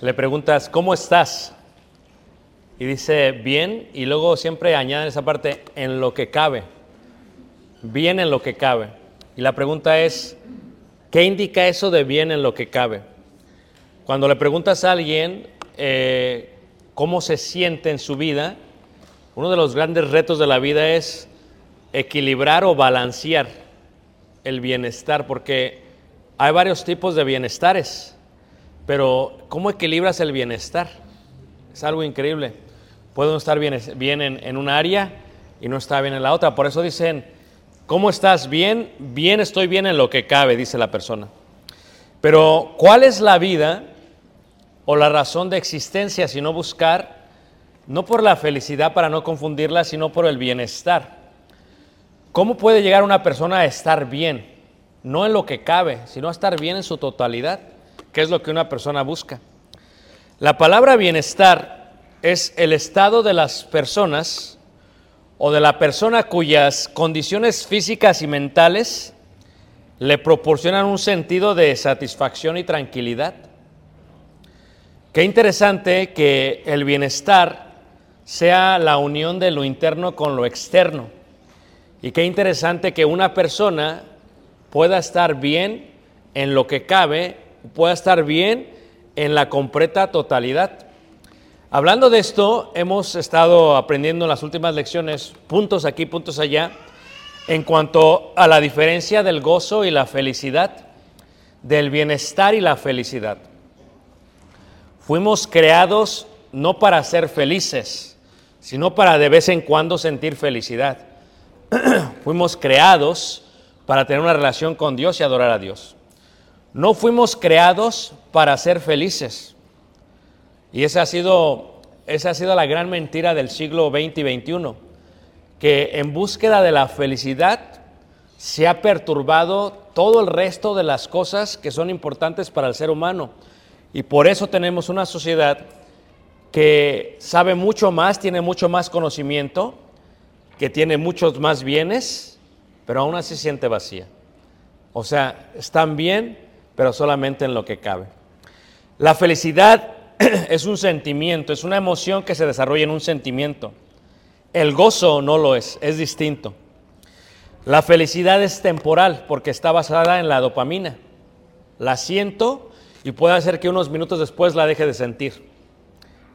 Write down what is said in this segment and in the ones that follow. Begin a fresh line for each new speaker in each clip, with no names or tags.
le preguntas, ¿cómo estás? Y dice, bien, y luego siempre añaden esa parte, en lo que cabe. Bien en lo que cabe. Y la pregunta es, ¿qué indica eso de bien en lo que cabe? Cuando le preguntas a alguien eh, cómo se siente en su vida, uno de los grandes retos de la vida es equilibrar o balancear el bienestar, porque hay varios tipos de bienestares, pero ¿cómo equilibras el bienestar? Es algo increíble. Puede uno estar bien, bien en, en un área y no está bien en la otra. Por eso dicen, ¿cómo estás? Bien, bien estoy bien en lo que cabe, dice la persona. Pero ¿cuál es la vida o la razón de existencia si no buscar, no por la felicidad para no confundirla, sino por el bienestar? ¿Cómo puede llegar una persona a estar bien? No en lo que cabe, sino a estar bien en su totalidad, que es lo que una persona busca. La palabra bienestar es el estado de las personas o de la persona cuyas condiciones físicas y mentales le proporcionan un sentido de satisfacción y tranquilidad. Qué interesante que el bienestar sea la unión de lo interno con lo externo. Y qué interesante que una persona pueda estar bien en lo que cabe, pueda estar bien en la completa totalidad. Hablando de esto, hemos estado aprendiendo en las últimas lecciones, puntos aquí, puntos allá, en cuanto a la diferencia del gozo y la felicidad, del bienestar y la felicidad. Fuimos creados no para ser felices, sino para de vez en cuando sentir felicidad. Fuimos creados para tener una relación con Dios y adorar a Dios. No fuimos creados para ser felices. Y esa ha sido, esa ha sido la gran mentira del siglo XX y XXI, que en búsqueda de la felicidad se ha perturbado todo el resto de las cosas que son importantes para el ser humano. Y por eso tenemos una sociedad que sabe mucho más, tiene mucho más conocimiento, que tiene muchos más bienes, pero aún así siente vacía. O sea, están bien, pero solamente en lo que cabe. La felicidad es un sentimiento, es una emoción que se desarrolla en un sentimiento. El gozo no lo es, es distinto. La felicidad es temporal porque está basada en la dopamina. La siento y puede hacer que unos minutos después la deje de sentir.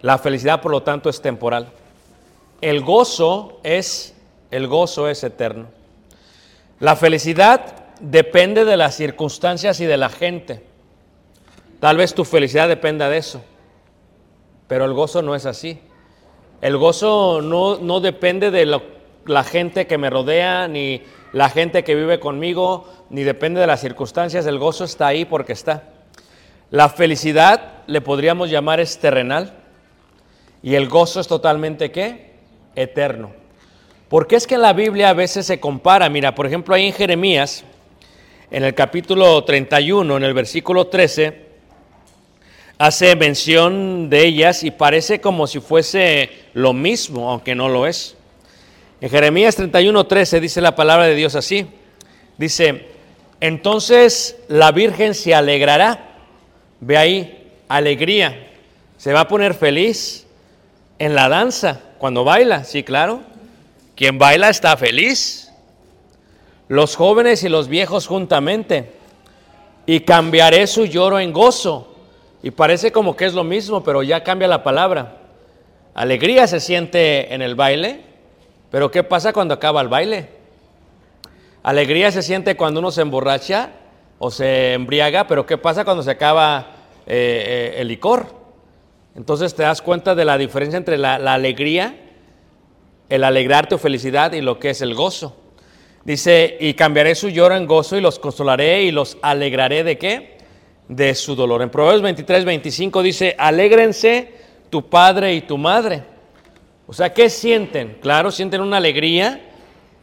La felicidad, por lo tanto, es temporal. El gozo es el gozo es eterno. La felicidad depende de las circunstancias y de la gente. Tal vez tu felicidad dependa de eso, pero el gozo no es así. El gozo no, no depende de la gente que me rodea, ni la gente que vive conmigo, ni depende de las circunstancias. El gozo está ahí porque está. La felicidad le podríamos llamar es terrenal y el gozo es totalmente qué? Eterno. Porque es que en la Biblia a veces se compara, mira, por ejemplo ahí en Jeremías, en el capítulo 31, en el versículo 13, hace mención de ellas y parece como si fuese lo mismo, aunque no lo es. En Jeremías 31, 13 dice la palabra de Dios así. Dice, entonces la Virgen se alegrará. Ve ahí, alegría. Se va a poner feliz en la danza, cuando baila, sí, claro. Quien baila está feliz. Los jóvenes y los viejos juntamente. Y cambiaré su lloro en gozo. Y parece como que es lo mismo, pero ya cambia la palabra. Alegría se siente en el baile, pero ¿qué pasa cuando acaba el baile? Alegría se siente cuando uno se emborracha o se embriaga, pero ¿qué pasa cuando se acaba eh, eh, el licor? Entonces te das cuenta de la diferencia entre la, la alegría, el alegrarte o felicidad y lo que es el gozo. Dice, y cambiaré su lloro en gozo y los consolaré y los alegraré de qué? De su dolor. En Proverbios 23, 25 dice, alégrense tu padre y tu madre. O sea, ¿qué sienten? Claro, sienten una alegría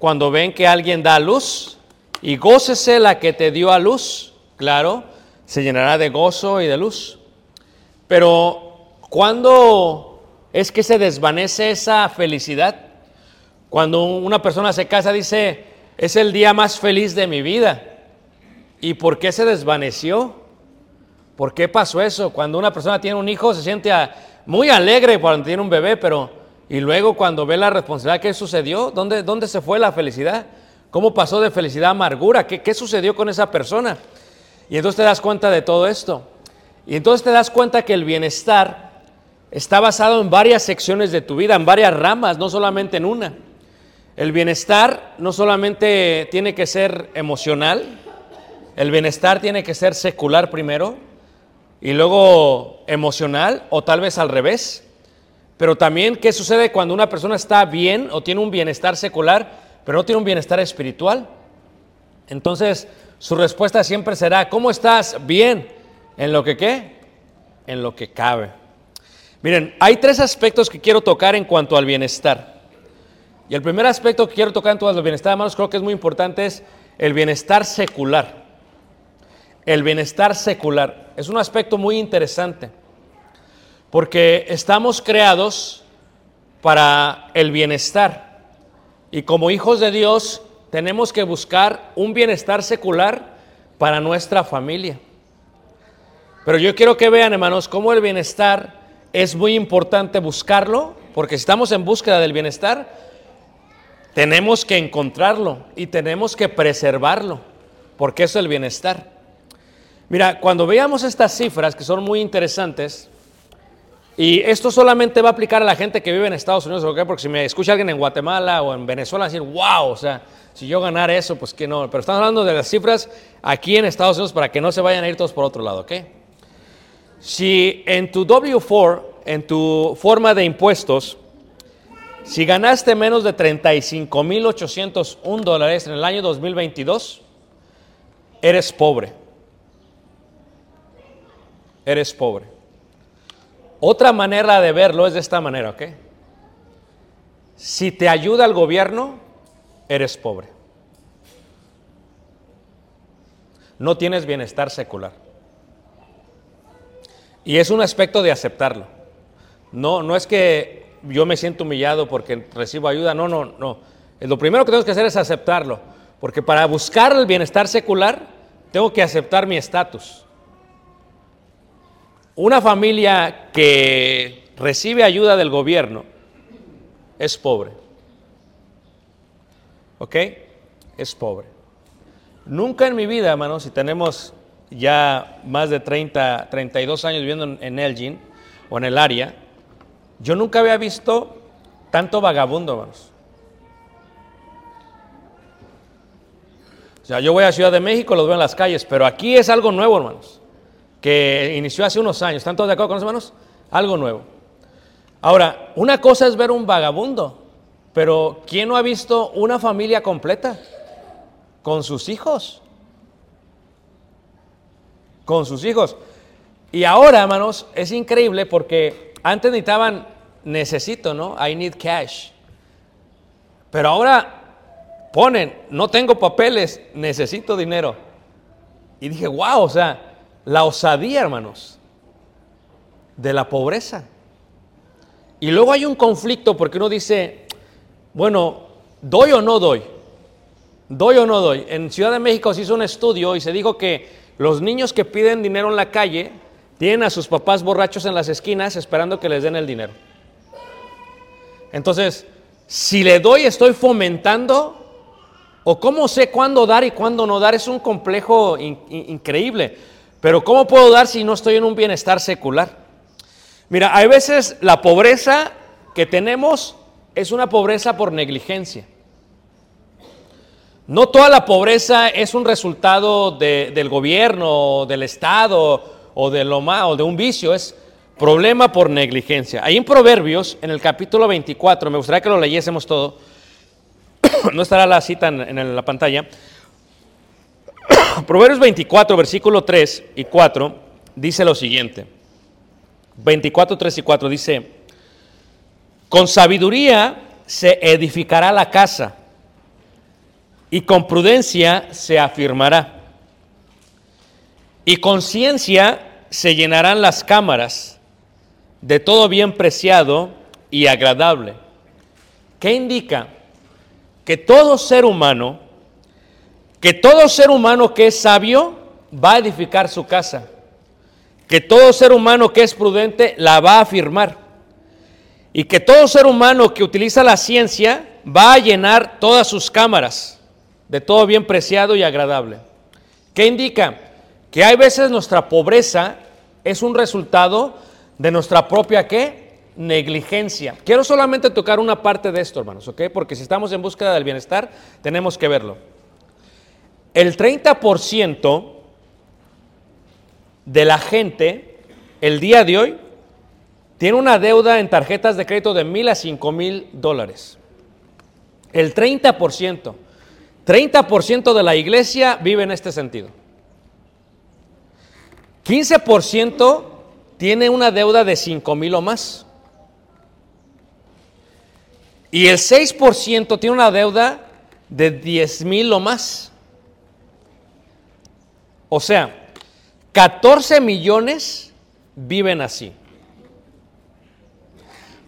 cuando ven que alguien da luz y gócese la que te dio a luz. Claro, se llenará de gozo y de luz. Pero ¿cuándo es que se desvanece esa felicidad? Cuando una persona se casa dice, es el día más feliz de mi vida. ¿Y por qué se desvaneció? ¿Por qué pasó eso? Cuando una persona tiene un hijo se siente muy alegre cuando tiene un bebé, pero y luego cuando ve la responsabilidad, ¿qué sucedió? ¿Dónde, dónde se fue la felicidad? ¿Cómo pasó de felicidad a amargura? ¿Qué, ¿Qué sucedió con esa persona? Y entonces te das cuenta de todo esto. Y entonces te das cuenta que el bienestar está basado en varias secciones de tu vida, en varias ramas, no solamente en una. El bienestar no solamente tiene que ser emocional, el bienestar tiene que ser secular primero y luego emocional o tal vez al revés. Pero también, ¿qué sucede cuando una persona está bien o tiene un bienestar secular, pero no tiene un bienestar espiritual? Entonces, su respuesta siempre será, ¿cómo estás? Bien. ¿En lo que qué? En lo que cabe. Miren, hay tres aspectos que quiero tocar en cuanto al bienestar. Y el primer aspecto que quiero tocar en cuanto al bienestar, hermanos, creo que es muy importante, es el bienestar secular. El bienestar secular es un aspecto muy interesante, porque estamos creados para el bienestar. Y como hijos de Dios tenemos que buscar un bienestar secular para nuestra familia. Pero yo quiero que vean, hermanos, cómo el bienestar es muy importante buscarlo, porque si estamos en búsqueda del bienestar, tenemos que encontrarlo y tenemos que preservarlo, porque eso es el bienestar. Mira, cuando veamos estas cifras que son muy interesantes, y esto solamente va a aplicar a la gente que vive en Estados Unidos, ¿ok? Porque si me escucha alguien en Guatemala o en Venezuela, decir, wow, o sea, si yo ganara eso, pues que no. Pero estamos hablando de las cifras aquí en Estados Unidos para que no se vayan a ir todos por otro lado, ¿ok? Si en tu W4, en tu forma de impuestos, si ganaste menos de 35.801 dólares en el año 2022, eres pobre. eres pobre. Otra manera de verlo es de esta manera, ¿ok? Si te ayuda el gobierno, eres pobre. No tienes bienestar secular. Y es un aspecto de aceptarlo. No, no es que yo me siento humillado porque recibo ayuda, no, no, no. Lo primero que tengo que hacer es aceptarlo, porque para buscar el bienestar secular tengo que aceptar mi estatus. Una familia que recibe ayuda del gobierno es pobre. ¿Ok? Es pobre. Nunca en mi vida, hermanos, si tenemos ya más de 30, 32 años viviendo en, en Elgin o en el área, yo nunca había visto tanto vagabundo, hermanos. O sea, yo voy a Ciudad de México, los veo en las calles, pero aquí es algo nuevo, hermanos, que inició hace unos años. ¿Están todos de acuerdo con eso, hermanos? Algo nuevo. Ahora, una cosa es ver un vagabundo, pero ¿quién no ha visto una familia completa con sus hijos? Con sus hijos. Y ahora, hermanos, es increíble porque antes necesitaban, necesito, ¿no? I need cash. Pero ahora ponen, no tengo papeles, necesito dinero. Y dije, wow, o sea, la osadía, hermanos, de la pobreza. Y luego hay un conflicto porque uno dice, bueno, ¿doy o no doy? ¿Doy o no doy? En Ciudad de México se hizo un estudio y se dijo que los niños que piden dinero en la calle tienen a sus papás borrachos en las esquinas esperando que les den el dinero. Entonces, si le doy, estoy fomentando o cómo sé cuándo dar y cuándo no dar es un complejo in- in- increíble. Pero ¿cómo puedo dar si no estoy en un bienestar secular? Mira, hay veces la pobreza que tenemos es una pobreza por negligencia. No toda la pobreza es un resultado de- del gobierno, del Estado o de, lo ma- o de un vicio, es problema por negligencia. Ahí en Proverbios, en el capítulo 24, me gustaría que lo leyésemos todo, no estará la cita en, en la pantalla. Proverbios 24, versículo 3 y 4, dice lo siguiente. 24, 3 y 4 dice, con sabiduría se edificará la casa y con prudencia se afirmará. Y con ciencia se llenarán las cámaras de todo bien preciado y agradable. ¿Qué indica? Que todo ser humano, que todo ser humano que es sabio va a edificar su casa. Que todo ser humano que es prudente la va a afirmar. Y que todo ser humano que utiliza la ciencia va a llenar todas sus cámaras de todo bien preciado y agradable. ¿Qué indica? Que hay veces nuestra pobreza es un resultado de nuestra propia ¿qué? negligencia. Quiero solamente tocar una parte de esto, hermanos, ¿ok? Porque si estamos en búsqueda del bienestar, tenemos que verlo. El 30% de la gente el día de hoy tiene una deuda en tarjetas de crédito de mil a cinco mil dólares. El 30%. 30% de la iglesia vive en este sentido. 15% tiene una deuda de 5 mil o más. Y el 6% tiene una deuda de 10 mil o más. O sea, 14 millones viven así.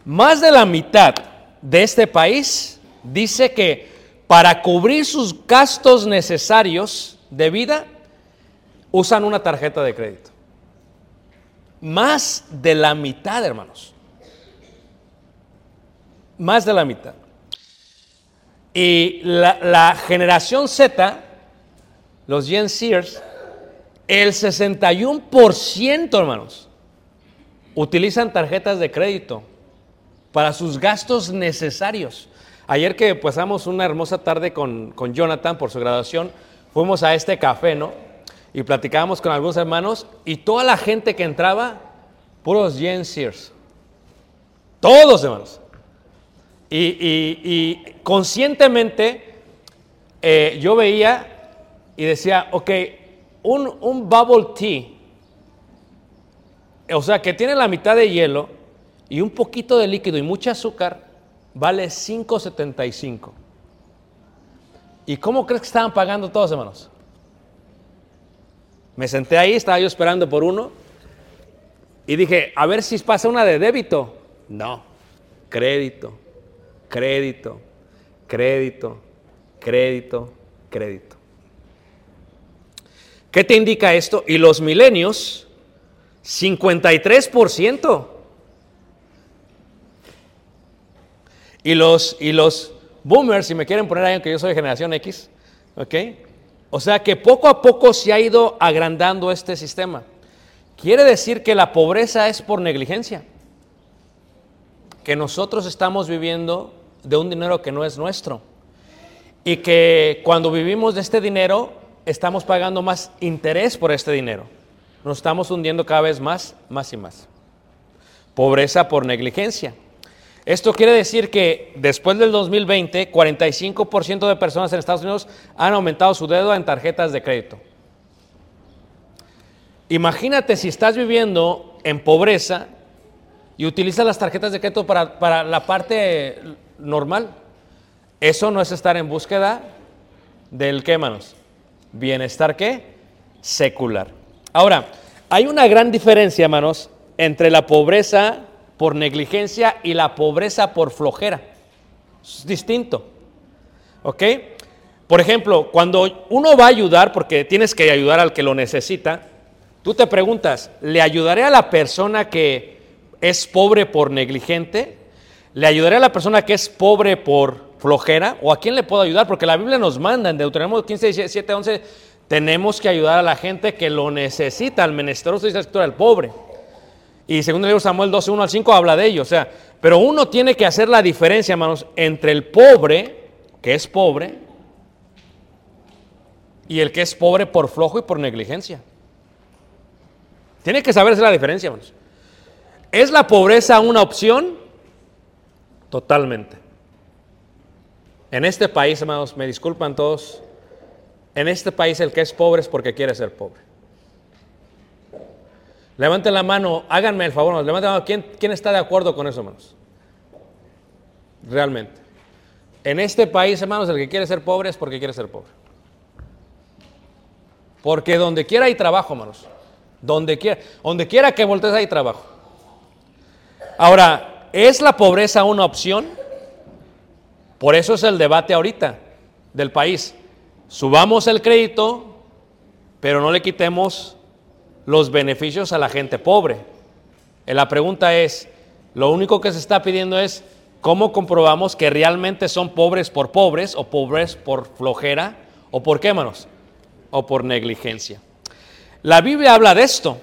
Más de la mitad de este país dice que para cubrir sus gastos necesarios de vida usan una tarjeta de crédito. Más de la mitad, hermanos. Más de la mitad. Y la, generación Z, los Gen Sears, el 61%, hermanos, utilizan tarjetas de crédito para sus gastos necesarios. Ayer que pasamos una hermosa tarde con, con Jonathan por su graduación, fuimos a este café, ¿no? Y platicábamos con algunos hermanos y toda la gente que entraba, puros Gen Sears. Todos, hermanos. Y, y- conscientemente eh, yo veía y decía, ok, un, un bubble tea o sea, que tiene la mitad de hielo y un poquito de líquido y mucha azúcar, vale 5.75. ¿Y cómo crees que estaban pagando todos, hermanos? Me senté ahí, estaba yo esperando por uno y dije, a ver si pasa una de débito. No, crédito, crédito, crédito, crédito, crédito. ¿Qué te indica esto? Y los milenios, 53%. Y los, y los boomers, si me quieren poner ahí, aunque yo soy de generación X, ¿ok? O sea que poco a poco se ha ido agrandando este sistema. Quiere decir que la pobreza es por negligencia. Que nosotros estamos viviendo de un dinero que no es nuestro. Y que cuando vivimos de este dinero, estamos pagando más interés por este dinero. Nos estamos hundiendo cada vez más, más y más. Pobreza por negligencia. Esto quiere decir que después del 2020, 45% de personas en Estados Unidos han aumentado su deuda en tarjetas de crédito. Imagínate si estás viviendo en pobreza y utilizas las tarjetas de crédito para, para la parte normal. Eso no es estar en búsqueda del qué, manos? Bienestar qué? Secular. Ahora, hay una gran diferencia, hermanos, entre la pobreza por negligencia y la pobreza por flojera. Es distinto. ¿Ok? Por ejemplo, cuando uno va a ayudar, porque tienes que ayudar al que lo necesita, tú te preguntas, ¿le ayudaré a la persona que es pobre por negligente? ¿Le ayudaré a la persona que es pobre por flojera? ¿O a quién le puedo ayudar? Porque la Biblia nos manda en Deuteronomio 15, 17, 11, tenemos que ayudar a la gente que lo necesita, al menesteroso y al pobre. Y segundo libro Samuel 12, 1 al 5 habla de ello. O sea, pero uno tiene que hacer la diferencia, hermanos, entre el pobre, que es pobre, y el que es pobre por flojo y por negligencia. Tiene que saberse la diferencia, hermanos. ¿Es la pobreza una opción? Totalmente. En este país, hermanos, me disculpan todos, en este país el que es pobre es porque quiere ser pobre. Levanten la mano, háganme el favor, levanten la mano. ¿Quién, ¿Quién está de acuerdo con eso, hermanos? Realmente. En este país, hermanos, el que quiere ser pobre es porque quiere ser pobre. Porque donde quiera hay trabajo, hermanos. Donde quiera, donde quiera que voltees hay trabajo. Ahora, ¿es la pobreza una opción? Por eso es el debate ahorita del país. Subamos el crédito, pero no le quitemos los beneficios a la gente pobre. Eh, La pregunta es, lo único que se está pidiendo es cómo comprobamos que realmente son pobres por pobres o pobres por flojera o por qué, manos, o por negligencia. La Biblia habla de esto.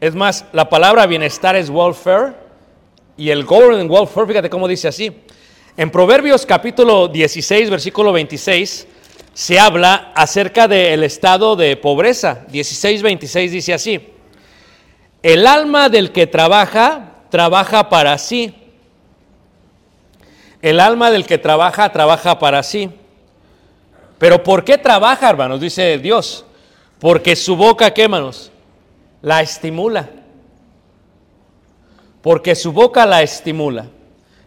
Es más, la palabra bienestar es welfare y el government welfare, fíjate cómo dice así. En Proverbios capítulo 16, versículo 26, se habla acerca del estado de pobreza. 16, 26 dice así. El alma del que trabaja, trabaja para sí. El alma del que trabaja, trabaja para sí. Pero ¿por qué trabaja, hermanos? Dice Dios. Porque su boca, ¿qué, hermanos? La estimula. Porque su boca la estimula.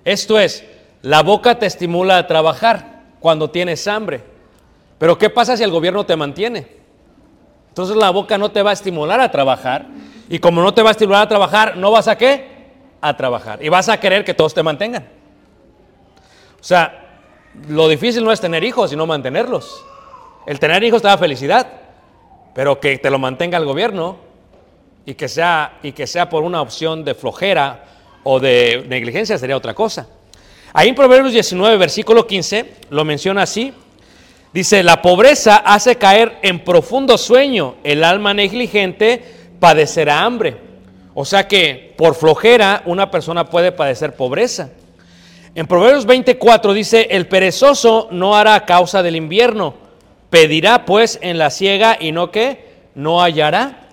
Esto es, la boca te estimula a trabajar cuando tienes hambre. Pero ¿qué pasa si el gobierno te mantiene? Entonces la boca no te va a estimular a trabajar. Y como no te va a estimular a trabajar, ¿no vas a qué? A trabajar. Y vas a querer que todos te mantengan. O sea, lo difícil no es tener hijos, sino mantenerlos. El tener hijos te da felicidad, pero que te lo mantenga el gobierno y que sea, y que sea por una opción de flojera o de negligencia sería otra cosa. Ahí en Proverbios 19, versículo 15, lo menciona así. Dice, la pobreza hace caer en profundo sueño. El alma negligente padecerá hambre. O sea que por flojera una persona puede padecer pobreza. En Proverbios 24 dice, el perezoso no hará causa del invierno, pedirá pues en la ciega y no que no hallará.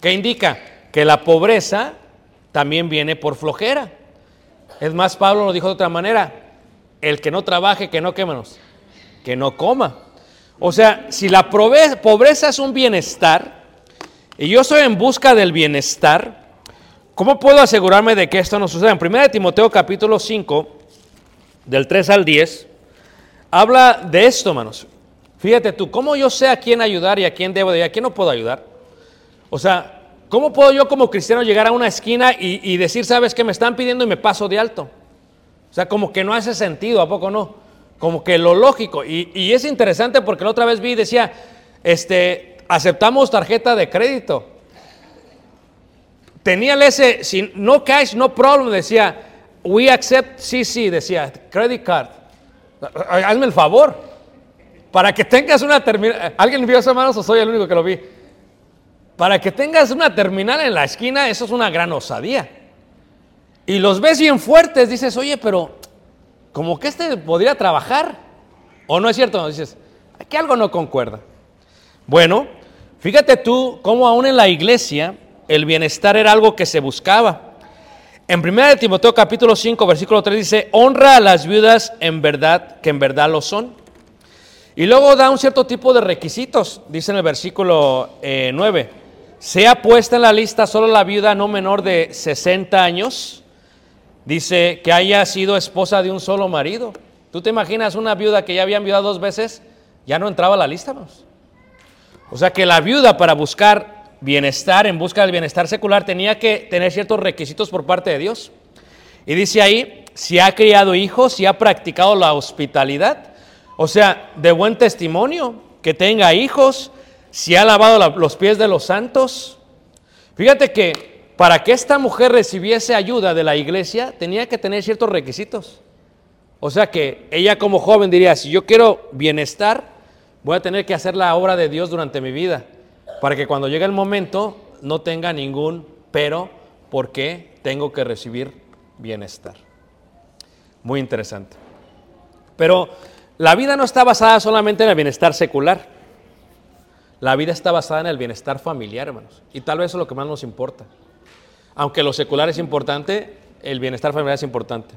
¿Qué indica? Que la pobreza también viene por flojera. Es más, Pablo lo dijo de otra manera, el que no trabaje, que no quémenos, que no coma. O sea, si la pobreza es un bienestar, y yo estoy en busca del bienestar, ¿Cómo puedo asegurarme de que esto no suceda? En 1 Timoteo capítulo 5, del 3 al 10, habla de esto, hermanos. Fíjate tú, ¿cómo yo sé a quién ayudar y a quién debo de a quién no puedo ayudar? O sea, ¿cómo puedo yo como cristiano llegar a una esquina y, y decir, sabes que me están pidiendo y me paso de alto? O sea, como que no hace sentido, ¿a poco no? Como que lo lógico. Y, es interesante porque la otra vez vi decía, este, aceptamos tarjeta de crédito. Tenía el ese, no cash, no problem, decía, we accept CC, decía, credit card. Hazme el favor. Para que tengas una terminal, ¿alguien vio eso, hermanos, o soy el único que lo vi? Para que tengas una terminal en la esquina, eso es una gran osadía. Y los ves bien fuertes, dices, oye, pero como que este podría trabajar. ¿O no es cierto? Dices, aquí algo no concuerda. Bueno, fíjate tú cómo aún en la iglesia el bienestar era algo que se buscaba. En 1 Timoteo capítulo 5, versículo 3 dice, honra a las viudas en verdad, que en verdad lo son. Y luego da un cierto tipo de requisitos, dice en el versículo eh, 9, sea puesta en la lista solo la viuda no menor de 60 años, dice que haya sido esposa de un solo marido. ¿Tú te imaginas una viuda que ya había enviado dos veces? Ya no entraba a la lista, hermanos. O sea que la viuda para buscar bienestar, en busca del bienestar secular, tenía que tener ciertos requisitos por parte de Dios. Y dice ahí, si ha criado hijos, si ha practicado la hospitalidad, o sea, de buen testimonio, que tenga hijos, si ha lavado la, los pies de los santos. Fíjate que para que esta mujer recibiese ayuda de la iglesia, tenía que tener ciertos requisitos. O sea que ella como joven diría, si yo quiero bienestar, voy a tener que hacer la obra de Dios durante mi vida, para que cuando llegue el momento no tenga ningún pero, porque tengo que recibir bienestar. Muy interesante. Pero la vida no está basada solamente en el bienestar secular. La vida está basada en el bienestar familiar, hermanos. Y tal vez eso es lo que más nos importa. Aunque lo secular es importante, el bienestar familiar es importante.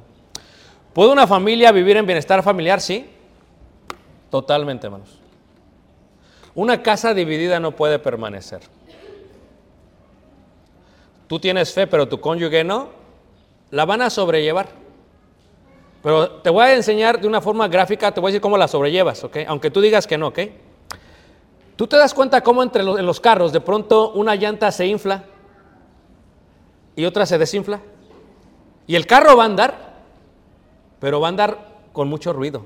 ¿Puede una familia vivir en bienestar familiar? Sí. Totalmente, hermanos. Una casa dividida no puede permanecer. Tú tienes fe, pero tu cónyuge no, la van a sobrellevar. Pero te voy a enseñar de una forma gráfica, te voy a decir cómo la sobrellevas, ¿ok? Aunque tú digas que no, ¿ok? Tú te das cuenta cómo entre en los carros de pronto una llanta se infla y otra se desinfla. Y el carro va a andar, pero va a andar con mucho ruido.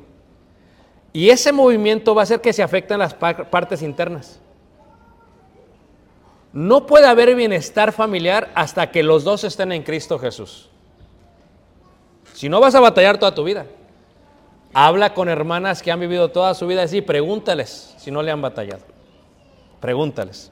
Y ese movimiento va a hacer que se afecten las par partes internas. No puede haber bienestar familiar hasta que los dos estén en Cristo Jesús. Si no vas a batallar toda tu vida. Habla con hermanas que han vivido toda su vida así, pregúntales si no le han batallado. Pregúntales.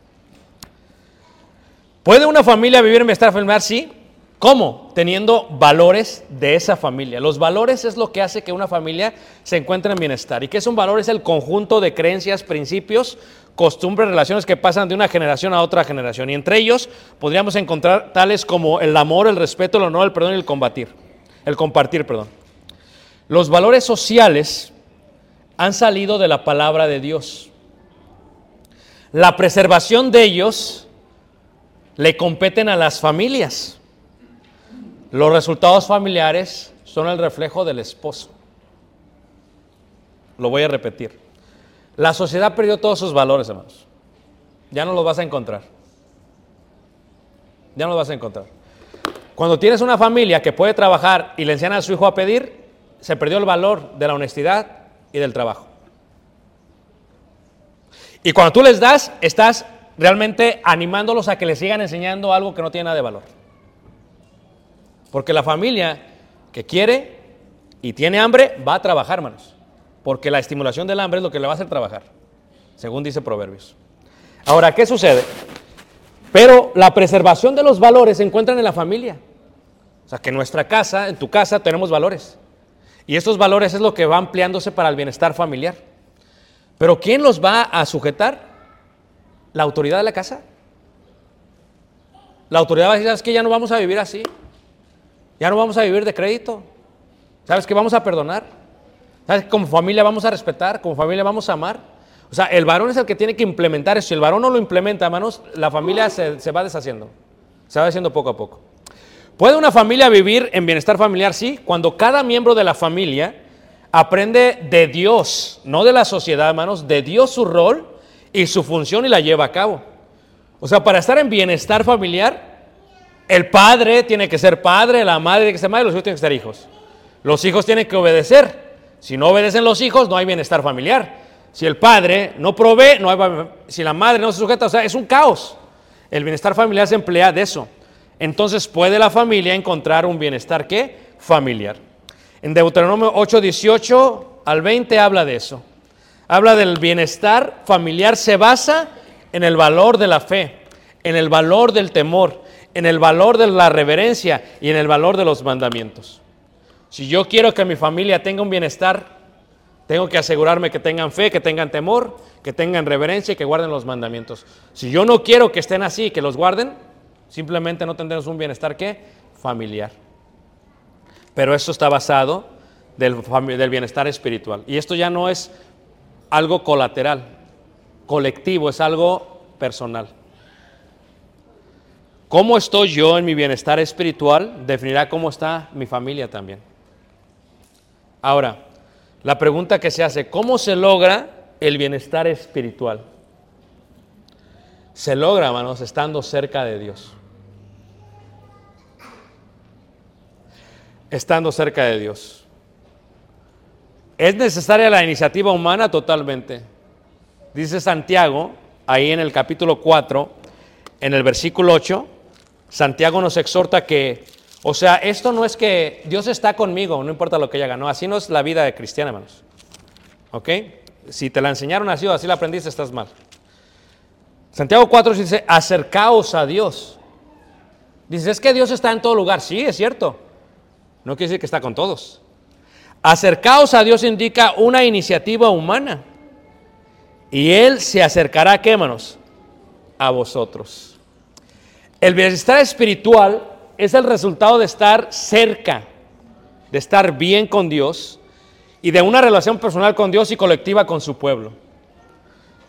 ¿Puede una familia vivir en bienestar familiar? Sí. ¿Cómo? Teniendo valores de esa familia. Los valores es lo que hace que una familia se encuentre en bienestar. ¿Y qué es un valor? Es el conjunto de creencias, principios, costumbres, relaciones que pasan de una generación a otra generación. Y entre ellos podríamos encontrar tales como el amor, el respeto, el honor, el perdón y el combatir. El compartir, perdón. Los valores sociales han salido de la palabra de Dios. La preservación de ellos le competen a las familias. Los resultados familiares son el reflejo del esposo. Lo voy a repetir. La sociedad perdió todos sus valores, hermanos. Ya no los vas a encontrar. Ya no los vas a encontrar. Cuando tienes una familia que puede trabajar y le enseñan a su hijo a pedir, se perdió el valor de la honestidad y del trabajo. Y cuando tú les das, estás realmente animándolos a que les sigan enseñando algo que no tiene nada de valor. Porque la familia que quiere y tiene hambre va a trabajar, hermanos. Porque la estimulación del hambre es lo que le va a hacer trabajar, según dice Proverbios. Ahora, ¿qué sucede? Pero la preservación de los valores se encuentran en la familia. O sea, que en nuestra casa, en tu casa, tenemos valores. Y estos valores es lo que va ampliándose para el bienestar familiar. Pero ¿quién los va a sujetar? La autoridad de la casa. La autoridad va a decir, ¿sabes que Ya no vamos a vivir así. Ya no vamos a vivir de crédito. ¿Sabes que vamos a perdonar? ¿Sabes como familia vamos a respetar? Como familia vamos a amar. O sea, el varón es el que tiene que implementar eso. Si el varón no lo implementa, hermanos, la familia se, se va deshaciendo. Se va haciendo poco a poco. ¿Puede una familia vivir en bienestar familiar? Sí, cuando cada miembro de la familia aprende de Dios, no de la sociedad, hermanos, de Dios su rol y su función y la lleva a cabo. O sea, para estar en bienestar familiar, el padre tiene que ser padre, la madre tiene que ser madre, los hijos tienen que ser hijos. Los hijos tienen que obedecer. Si no obedecen los hijos, no hay bienestar familiar. Si el padre no provee, no hay, si la madre no se sujeta, o sea, es un caos. El bienestar familiar se emplea de eso. Entonces puede la familia encontrar un bienestar ¿qué? familiar. En Deuteronomio 8, 18 al 20 habla de eso. Habla del bienestar familiar, se basa en el valor de la fe, en el valor del temor, en el valor de la reverencia y en el valor de los mandamientos. Si yo quiero que mi familia tenga un bienestar, tengo que asegurarme que tengan fe, que tengan temor, que tengan reverencia y que guarden los mandamientos. Si yo no quiero que estén así, que los guarden, simplemente no tendremos un bienestar ¿qué? familiar. Pero esto está basado del, del bienestar espiritual. Y esto ya no es algo colateral, colectivo, es algo personal. ¿Cómo estoy yo en mi bienestar espiritual? Definirá cómo está mi familia también. Ahora, la pregunta que se hace, ¿cómo se logra el bienestar espiritual? Se logra, hermanos, estando cerca de Dios. Estando cerca de Dios. ¿Es necesaria la iniciativa humana? Totalmente. Dice Santiago, ahí en el capítulo 4, en el versículo 8, Santiago nos exhorta que, o sea, esto no es que Dios está conmigo, no importa lo que ella ganó, así no es la vida de cristiana, hermanos. ¿Ok? Si te la enseñaron así o así la aprendiste, estás mal. Santiago 4 dice, acercaos a Dios. Dice, es que Dios está en todo lugar. Sí, es cierto. No quiere decir que está con todos. Acercaos a Dios indica una iniciativa humana. Y Él se acercará, ¿qué, hermanos? A vosotros. El bienestar espiritual es el resultado de estar cerca, de estar bien con Dios y de una relación personal con Dios y colectiva con su pueblo.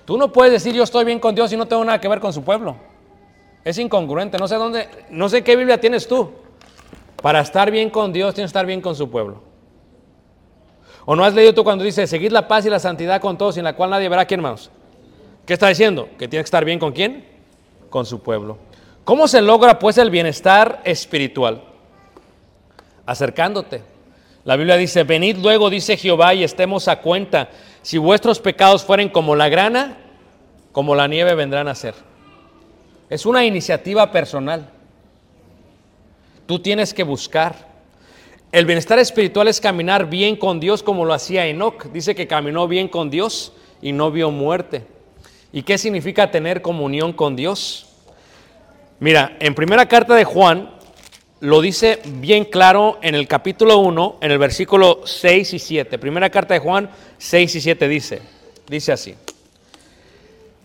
Tú no puedes decir yo estoy bien con Dios y no tengo nada que ver con su pueblo. Es incongruente. No sé dónde, no sé qué Biblia tienes tú. Para estar bien con Dios tienes que estar bien con su pueblo. ¿O no has leído tú cuando dice seguid la paz y la santidad con todos, sin la cual nadie verá quién hermanos? ¿Qué está diciendo? Que tiene que estar bien con quién? Con su pueblo. ¿Cómo se logra pues el bienestar espiritual? Acercándote. La Biblia dice, venid luego, dice Jehová, y estemos a cuenta. Si vuestros pecados fueren como la grana, como la nieve vendrán a ser. Es una iniciativa personal. Tú tienes que buscar. El bienestar espiritual es caminar bien con Dios como lo hacía Enoch. Dice que caminó bien con Dios y no vio muerte. ¿Y qué significa tener comunión con Dios? Mira, en primera carta de Juan lo dice bien claro en el capítulo 1, en el versículo 6 y 7. Primera carta de Juan 6 y 7 dice, dice así.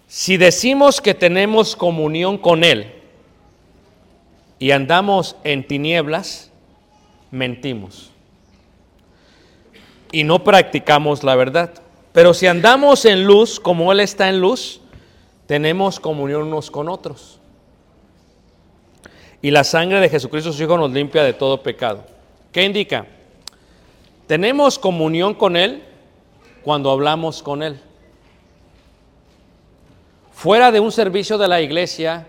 Si decimos que tenemos comunión con Él y andamos en tinieblas, mentimos y no practicamos la verdad. Pero si andamos en luz, como Él está en luz, tenemos comunión unos con otros y la sangre de Jesucristo su Hijo nos limpia de todo pecado. ¿Qué indica? Tenemos comunión con Él cuando hablamos con Él. Fuera de un servicio de la iglesia,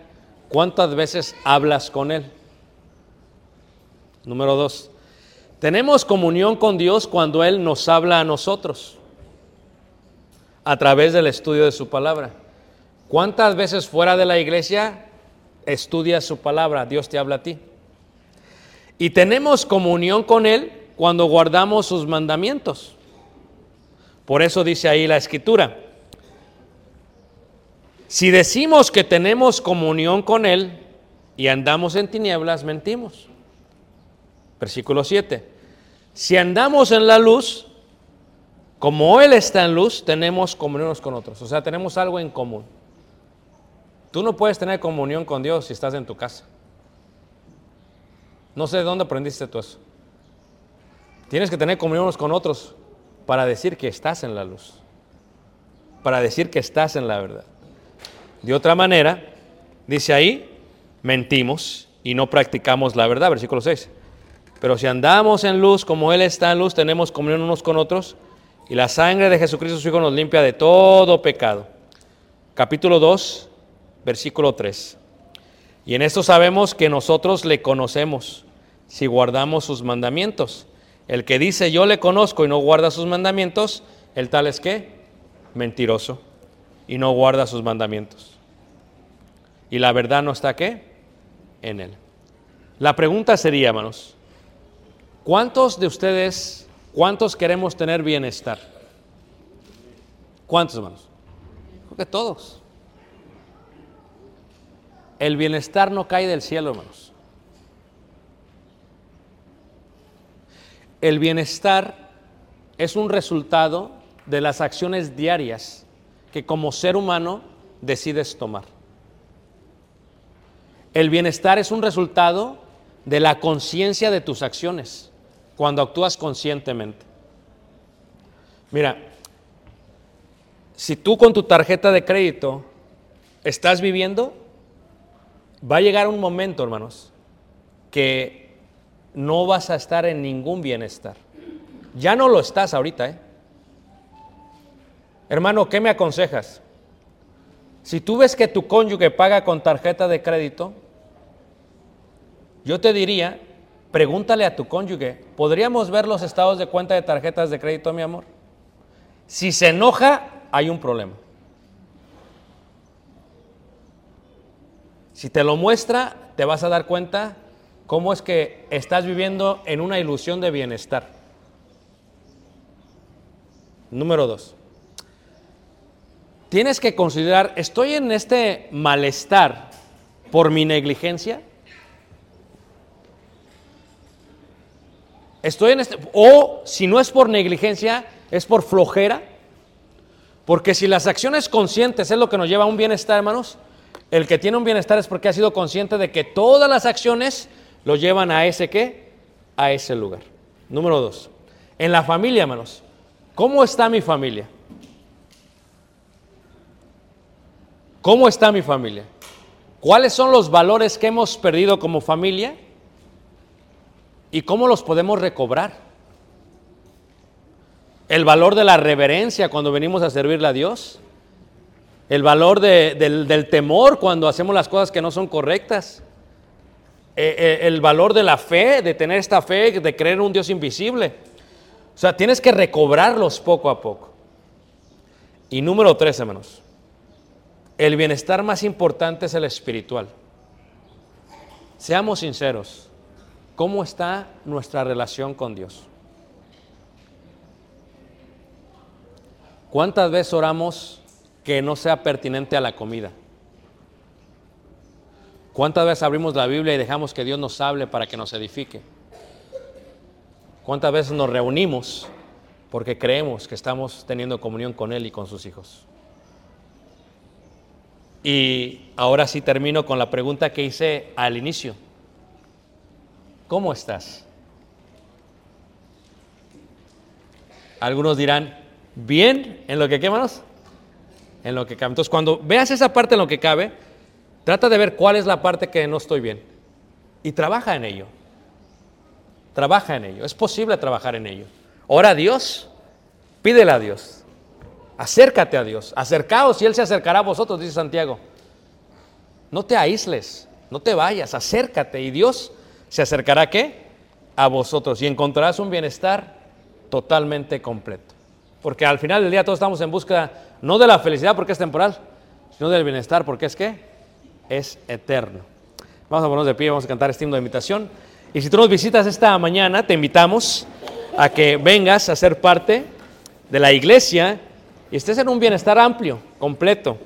¿cuántas veces hablas con Él? Número dos, tenemos comunión con Dios cuando Él nos habla a nosotros a través del estudio de su palabra. ¿Cuántas veces fuera de la iglesia estudia su palabra, Dios te habla a ti. Y tenemos comunión con Él cuando guardamos sus mandamientos. Por eso dice ahí la escritura. Si decimos que tenemos comunión con Él y andamos en tinieblas, mentimos. Versículo 7. Si andamos en la luz, como Él está en luz, tenemos comunión con otros. O sea, tenemos algo en común. Tú no puedes tener comunión con Dios si estás en tu casa. No sé de dónde aprendiste tú eso. Tienes que tener comunión con otros para decir que estás en la luz. Para decir que estás en la verdad. De otra manera, dice ahí, mentimos y no practicamos la verdad, versículo 6. Pero si andamos en luz como Él está en luz, tenemos comunión unos con otros y la sangre de Jesucristo su Hijo nos limpia de todo pecado. Capítulo 2, versículo 3. Y en esto sabemos que nosotros le conocemos si guardamos sus mandamientos. El que dice yo le conozco y no guarda sus mandamientos, el tal es que mentiroso y no guarda sus mandamientos. Y la verdad no está qué? En él. La pregunta sería, hermanos, ¿cuántos de ustedes, cuántos queremos tener bienestar? ¿Cuántos, hermanos? Creo que todos. El bienestar no cae del cielo, hermanos. El bienestar es un resultado de las acciones diarias que como ser humano decides tomar. El bienestar es un resultado de la conciencia de tus acciones, cuando actúas conscientemente. Mira, si tú con tu tarjeta de crédito estás viviendo, va a llegar un momento, hermanos, que no vas a estar en ningún bienestar. Ya no lo estás ahorita, ¿eh? Hermano, ¿qué me aconsejas? Si tú ves que tu cónyuge paga con tarjeta de crédito, yo te diría, pregúntale a tu cónyuge, ¿podríamos ver los estados de cuenta de tarjetas de crédito, mi amor? Si se enoja, hay un problema. Si te lo muestra, te vas a dar cuenta cómo es que estás viviendo en una ilusión de bienestar. Número dos. Tienes que considerar, ¿estoy en este malestar por mi negligencia? Estoy en este, o si no es por negligencia, es por flojera. Porque si las acciones conscientes es lo que nos lleva a un bienestar, hermanos, el que tiene un bienestar es porque ha sido consciente de que todas las acciones lo llevan a ese qué? A ese lugar. Número dos. En la familia, hermanos. ¿Cómo está mi familia? ¿Cómo está mi familia? ¿Cuáles son los valores que hemos perdido como familia? ¿Y cómo los podemos recobrar? El valor de la reverencia cuando venimos a servirle a Dios. El valor de- del, del temor cuando hacemos las cosas que no son correctas. Eh, eh, el valor de la fe, de tener esta fe, de creer en un Dios invisible. O sea, tienes que recobrarlos poco a poco. Y número tres, hermanos. El bienestar más importante es el espiritual. Seamos sinceros. ¿Cómo está nuestra relación con Dios? ¿Cuántas veces oramos que no sea pertinente a la comida? ¿Cuántas veces abrimos la Biblia y dejamos que Dios nos hable para que nos edifique? ¿Cuántas veces nos reunimos porque creemos que estamos teniendo comunión con Él y con sus hijos? Y ahora sí termino con la pregunta que hice al inicio. ¿Cómo estás? Algunos dirán, bien, en lo que quemanos, en lo que cabe. Entonces, cuando veas esa parte en lo que cabe, trata de ver cuál es la parte que no estoy bien y trabaja en ello. Trabaja en ello. Es posible trabajar en ello. Ora a Dios, pídele a Dios. Acércate a Dios. Acercaos y Él se acercará a vosotros, dice Santiago. No te aísles, no te vayas, acércate y Dios se acercará qué? A vosotros y encontrarás un bienestar totalmente completo. Porque al final del día todos estamos en búsqueda no de la felicidad porque es temporal, sino del bienestar porque es qué? Es eterno. Vamos a ponernos de pie, vamos a cantar este himno de invitación. Y si tú nos visitas esta mañana, te invitamos a que vengas a ser parte de la iglesia y estés en un bienestar amplio, completo.